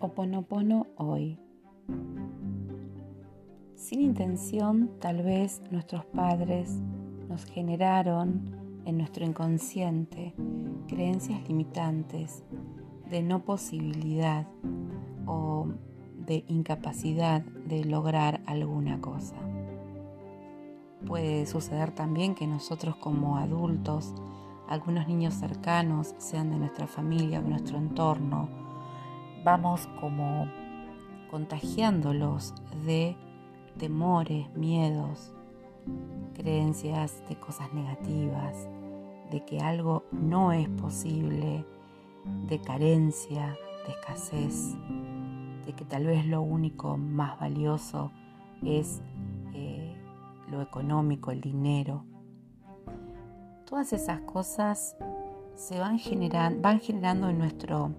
Oponopono hoy. Sin intención, tal vez nuestros padres nos generaron en nuestro inconsciente creencias limitantes de no posibilidad o de incapacidad de lograr alguna cosa. Puede suceder también que nosotros como adultos, algunos niños cercanos, sean de nuestra familia o de nuestro entorno, vamos como contagiándolos de temores, miedos, creencias de cosas negativas, de que algo no es posible, de carencia, de escasez, de que tal vez lo único más valioso es eh, lo económico, el dinero. Todas esas cosas se van, van generando en nuestro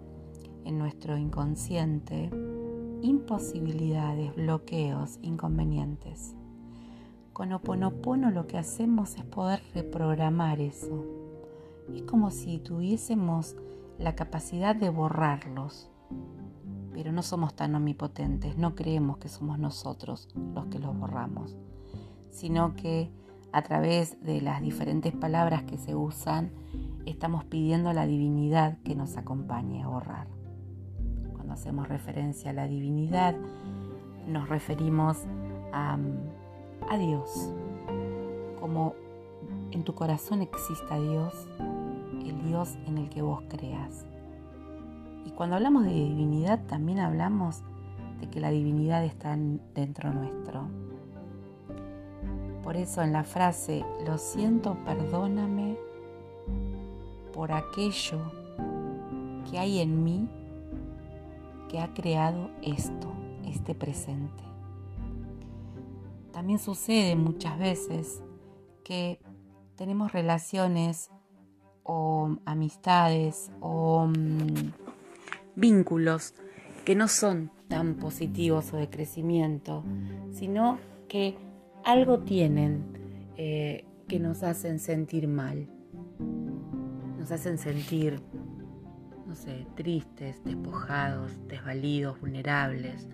en nuestro inconsciente imposibilidades, bloqueos, inconvenientes. Con Oponopono lo que hacemos es poder reprogramar eso. Es como si tuviésemos la capacidad de borrarlos. Pero no somos tan omnipotentes, no creemos que somos nosotros los que los borramos, sino que a través de las diferentes palabras que se usan, estamos pidiendo a la divinidad que nos acompañe a borrar hacemos referencia a la divinidad, nos referimos a, a Dios. Como en tu corazón exista Dios, el Dios en el que vos creas. Y cuando hablamos de divinidad también hablamos de que la divinidad está dentro nuestro. Por eso en la frase, lo siento, perdóname por aquello que hay en mí que ha creado esto, este presente. También sucede muchas veces que tenemos relaciones o amistades o mm, vínculos que no son tan positivos o de crecimiento, sino que algo tienen eh, que nos hacen sentir mal, nos hacen sentir no sé, tristes, despojados, desvalidos, vulnerables.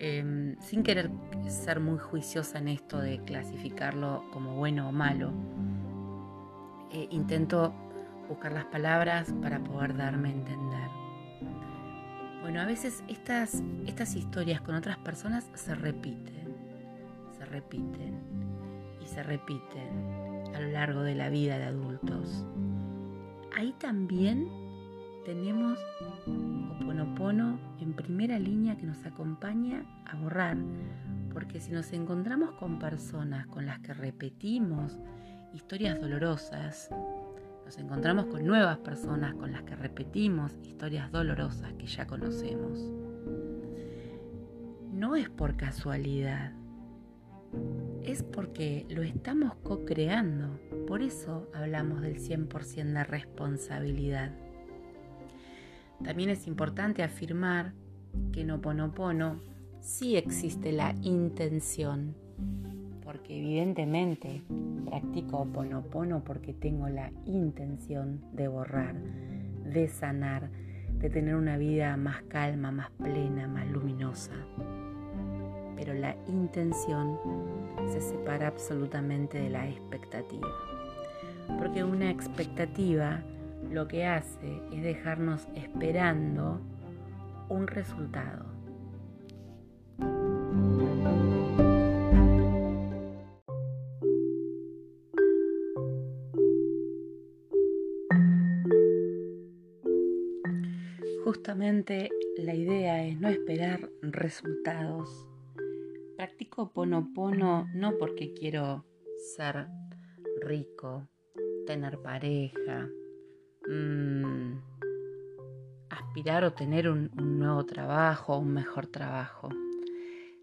Em, sin querer ser muy juiciosa en esto de clasificarlo como bueno o malo, eh, intento buscar las palabras para poder darme a entender. Bueno, a veces estas, estas historias con otras personas se repiten, se repiten y se repiten a lo largo de la vida de adultos. Ahí también tenemos Oponopono en primera línea que nos acompaña a borrar, porque si nos encontramos con personas con las que repetimos historias dolorosas, nos encontramos con nuevas personas con las que repetimos historias dolorosas que ya conocemos. No es por casualidad, es porque lo estamos co-creando. Por eso hablamos del 100% de responsabilidad. También es importante afirmar que en Oponopono sí existe la intención, porque evidentemente practico Oponopono porque tengo la intención de borrar, de sanar, de tener una vida más calma, más plena, más luminosa. Pero la intención se separa absolutamente de la expectativa, porque una expectativa lo que hace es dejarnos esperando un resultado. Justamente la idea es no esperar resultados. Practico ponopono no porque quiero ser rico, tener pareja, Mm, aspirar o tener un, un nuevo trabajo, un mejor trabajo.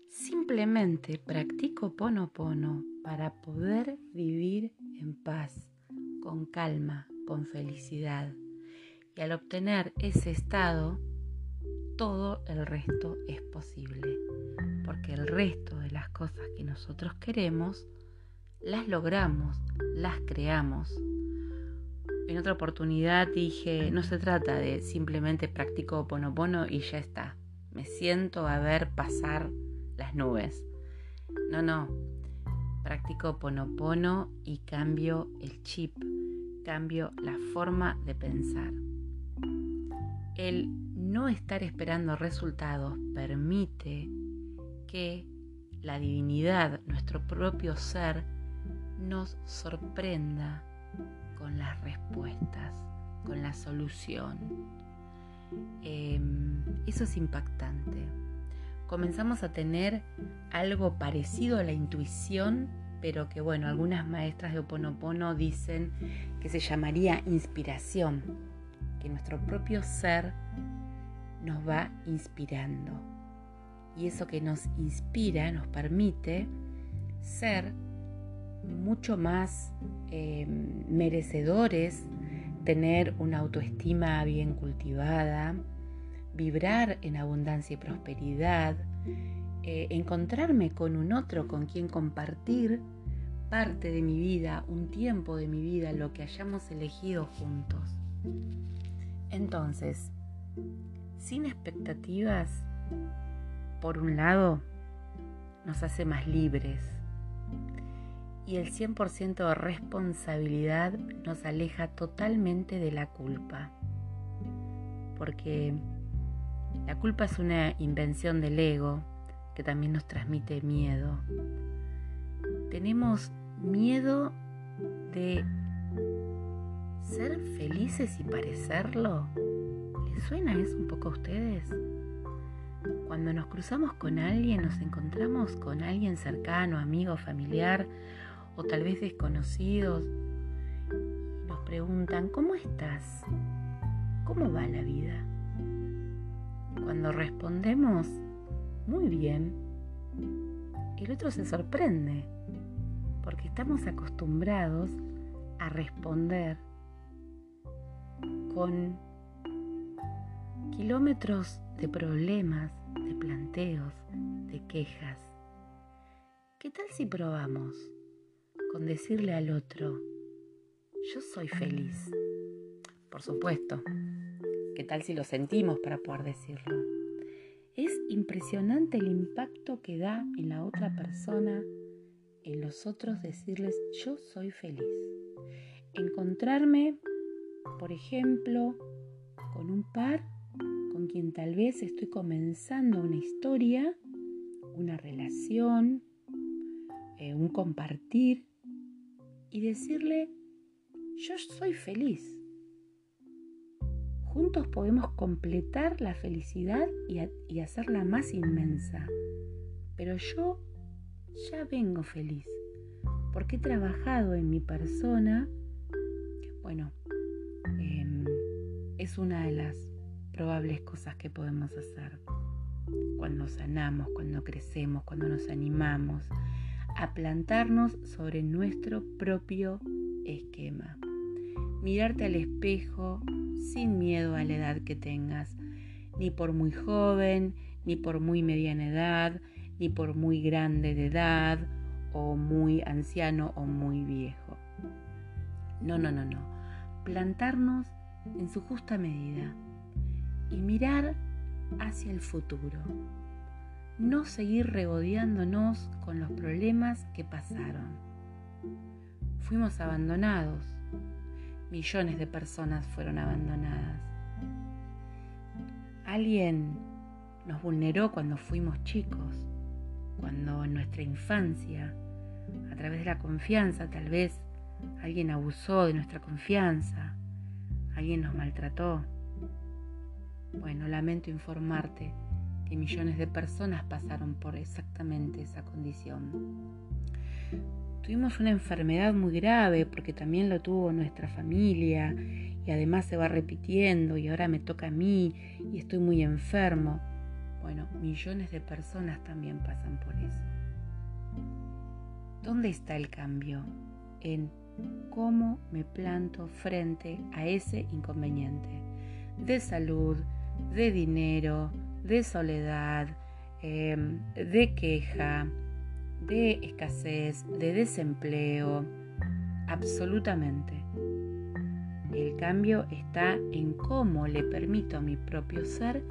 Simplemente practico pono pono para poder vivir en paz, con calma, con felicidad. Y al obtener ese estado, todo el resto es posible. Porque el resto de las cosas que nosotros queremos, las logramos, las creamos en otra oportunidad dije, no se trata de simplemente practico ponopono y ya está. me siento a ver pasar las nubes. No, no. Practico ponopono y cambio el chip, cambio la forma de pensar. El no estar esperando resultados permite que la divinidad, nuestro propio ser, nos sorprenda con las respuestas, con la solución. Em, eso es impactante. Comenzamos a tener algo parecido a la intuición, pero que bueno, algunas maestras de Oponopono dicen que se llamaría inspiración, que nuestro propio ser nos va inspirando. Y eso que nos inspira nos permite ser mucho más em, merecedores, tener una autoestima bien cultivada, vibrar en abundancia y prosperidad, eh, encontrarme con un otro con quien compartir parte de mi vida, un tiempo de mi vida, lo que hayamos elegido juntos. Entonces, sin expectativas, por un lado, nos hace más libres y el 100% de responsabilidad nos aleja totalmente de la culpa. Porque la culpa es una invención del ego que también nos transmite miedo. Tenemos miedo de ser felices y parecerlo. ¿Les suena eso un poco a ustedes? Cuando nos cruzamos con alguien, nos encontramos con alguien cercano, amigo, familiar o tal vez desconocidos, nos preguntan, ¿cómo estás? ¿Cómo va la vida? Cuando respondemos, muy bien, el otro se sorprende, porque estamos acostumbrados a responder con kilómetros de problemas, de planteos, de quejas. ¿Qué tal si probamos con decirle al otro, yo soy feliz? Por supuesto, ¿qué tal si lo sentimos para poder decirlo? Es impresionante el impacto que da en la otra persona, en los otros decirles, yo soy feliz. Encontrarme, por ejemplo, con un par con quien tal vez estoy comenzando una historia, una relación, eh, un compartir y decirle, yo soy feliz. Juntos podemos completar la felicidad y, y hacerla más inmensa. Pero yo ya vengo feliz porque he trabajado en mi persona. Bueno, em, es una de las probables cosas que podemos hacer cuando sanamos, cuando crecemos, cuando nos animamos a plantarnos sobre nuestro propio esquema. Mirarte al espejo sin miedo a la edad que tengas, ni por muy joven, ni por muy mediana edad, ni por muy grande de edad, o muy anciano o muy viejo. No, no, no, no. Plantarnos en su justa medida y mirar hacia el futuro. No seguir regodeándonos con los problemas que pasaron. Fuimos abandonados. Millones de personas fueron abandonadas. Alguien nos vulneró cuando fuimos chicos, cuando en nuestra infancia, a través de la confianza tal vez, alguien abusó de nuestra confianza, alguien nos maltrató. Bueno, lamento informarte que millones de personas pasaron por exactamente esa condición. Tuvimos una enfermedad muy grave porque también lo tuvo nuestra familia y además se va repitiendo y ahora me toca a mí y estoy muy enfermo. Bueno, millones de personas también pasan por eso. ¿Dónde está el cambio? En cómo me planto frente a ese inconveniente de salud, de dinero, de soledad, em, de queja, de escasez, de desempleo, absolutamente. El cambio está en cómo le permito a mi propio ser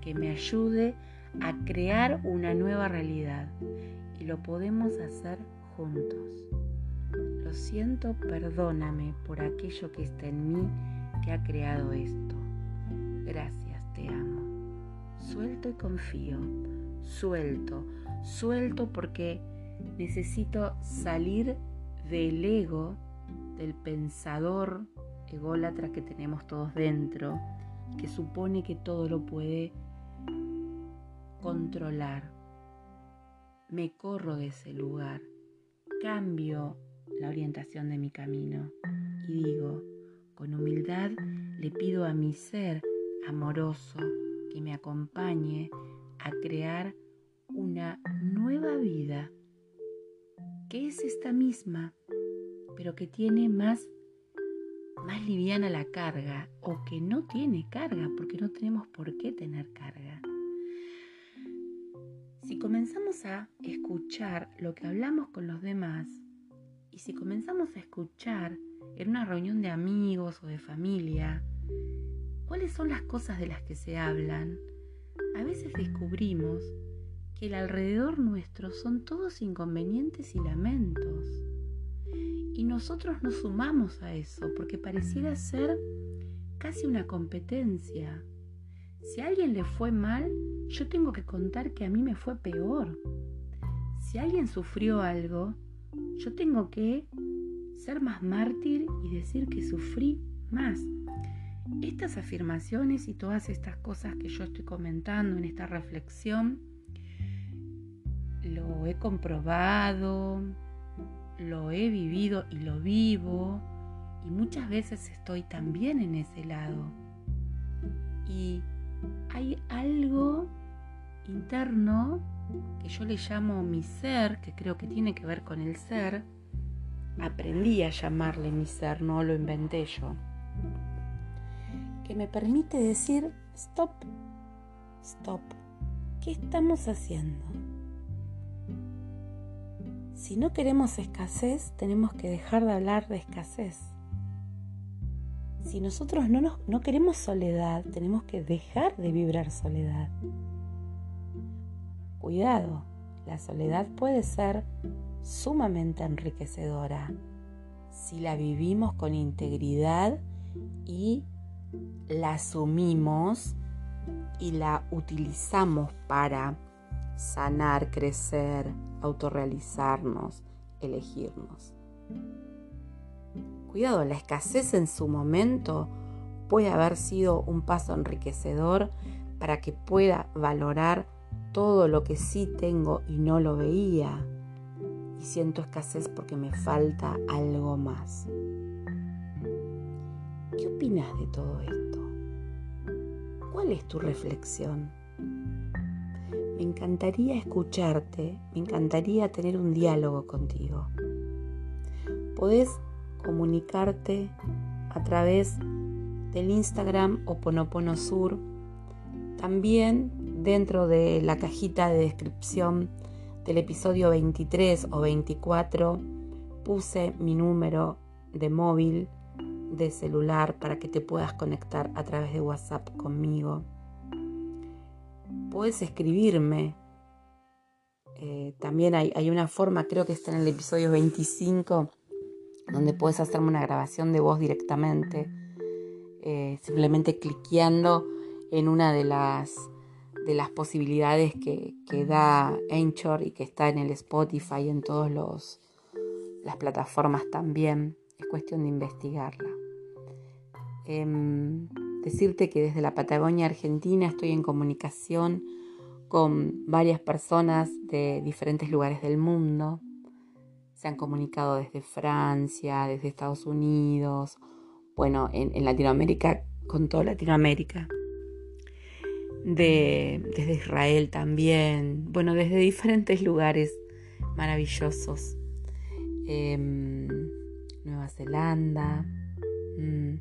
que me ayude a crear una nueva realidad y lo podemos hacer juntos. Lo siento, perdóname por aquello que está en mí que ha creado esto. Gracias. Suelto y confío. Suelto, suelto porque necesito salir del ego, del pensador ególatra que tenemos todos dentro, que supone que todo lo puede controlar. Me corro de ese lugar, cambio la orientación de mi camino y digo, con humildad le pido a mi ser amoroso que me acompañe a crear una nueva vida, que es esta misma, pero que tiene más, más liviana la carga o que no tiene carga, porque no tenemos por qué tener carga. Si comenzamos a escuchar lo que hablamos con los demás y si comenzamos a escuchar en una reunión de amigos o de familia, cuáles son las cosas de las que se hablan, a veces descubrimos que el alrededor nuestro son todos inconvenientes y lamentos. Y nosotros nos sumamos a eso porque pareciera ser casi una competencia. Si a alguien le fue mal, yo tengo que contar que a mí me fue peor. Si alguien sufrió algo, yo tengo que ser más mártir y decir que sufrí más. Estas afirmaciones y todas estas cosas que yo estoy comentando en esta reflexión, lo he comprobado, lo he vivido y lo vivo y muchas veces estoy también en ese lado. Y hay algo interno que yo le llamo mi ser, que creo que tiene que ver con el ser, aprendí a llamarle mi ser, no lo inventé yo, que me permite decir, stop, stop, ¿qué estamos haciendo? Si no queremos escasez, tenemos que dejar de hablar de escasez. Si nosotros no, no queremos soledad, tenemos que dejar de vibrar soledad. Cuidado, la soledad puede ser sumamente enriquecedora si la vivimos con integridad y la asumimos y la utilizamos para sanar, crecer, autorrealizarnos, elegirnos. Cuidado, la escasez en su momento puede haber sido un paso enriquecedor para que pueda valorar todo lo que sí tengo y no lo veía. Y siento escasez porque me falta algo más. ¿Qué opinas de todo esto? ¿Cuál es tu reflexión? Me encantaría escucharte, me encantaría tener un diálogo contigo. Podés comunicarte a través del Instagram Oponopono Sur. También dentro de la cajita de descripción del episodio 23 o 24 puse mi número de móvil de celular para que te puedas conectar a través de WhatsApp conmigo. Puedes escribirme. Eh, también hay, una forma, creo que está en el episodio 25, donde puedes hacerme una grabación de voz directamente, eh, simplemente cliqueando en una de las de las posibilidades que, da Anchor y que está en el Spotify y en todas las plataformas también. Es cuestión de investigarla. Em, decirte que desde la Patagonia Argentina estoy en comunicación con varias personas de diferentes lugares del mundo. Se han comunicado desde Francia, desde Estados Unidos, bueno, en Latinoamérica, con toda Latinoamérica de, desde Israel también, bueno, desde diferentes lugares maravillosos. Em, Nueva Zelanda. Mm,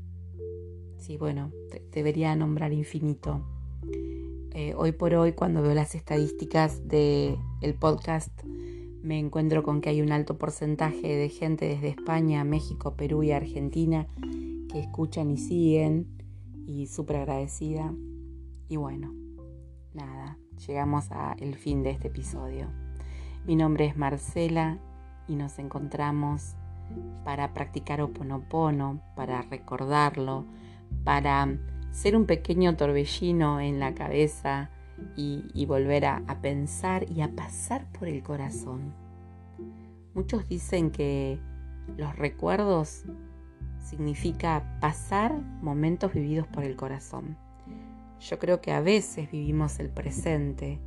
sí, bueno, debería nombrar infinito. Eh, hoy por hoy, cuando veo las estadísticas del el podcast, me encuentro con que hay un alto porcentaje de gente desde España, México, Perú y Argentina que escuchan y siguen y súper agradecida. Y bueno, nada, llegamos al fin de este episodio. Mi nombre es Marcela y nos encontramos para practicar Oponopono, para recordarlo, para ser un pequeño torbellino en la cabeza y, volver a, a pensar y a pasar por el corazón. Muchos dicen que los recuerdos significa pasar momentos vividos por el corazón. Yo creo que a veces vivimos el presente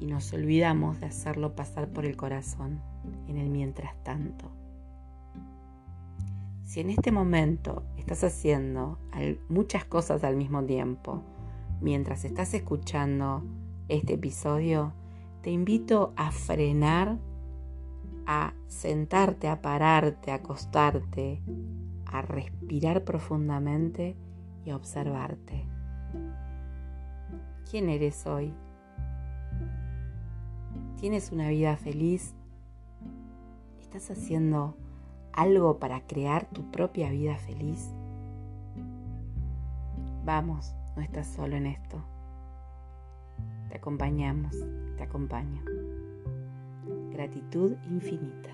y nos olvidamos de hacerlo pasar por el corazón en el mientras tanto. Si en este momento estás haciendo muchas cosas al mismo tiempo, mientras estás escuchando este episodio, te invito a frenar, a sentarte, a pararte, a acostarte, a respirar profundamente y a observarte. ¿Quién eres hoy? ¿Tienes una vida feliz? ¿Estás haciendo algo para crear tu propia vida feliz? Vamos, no estás solo en esto. Te acompañamos, te acompaño. Gratitud infinita.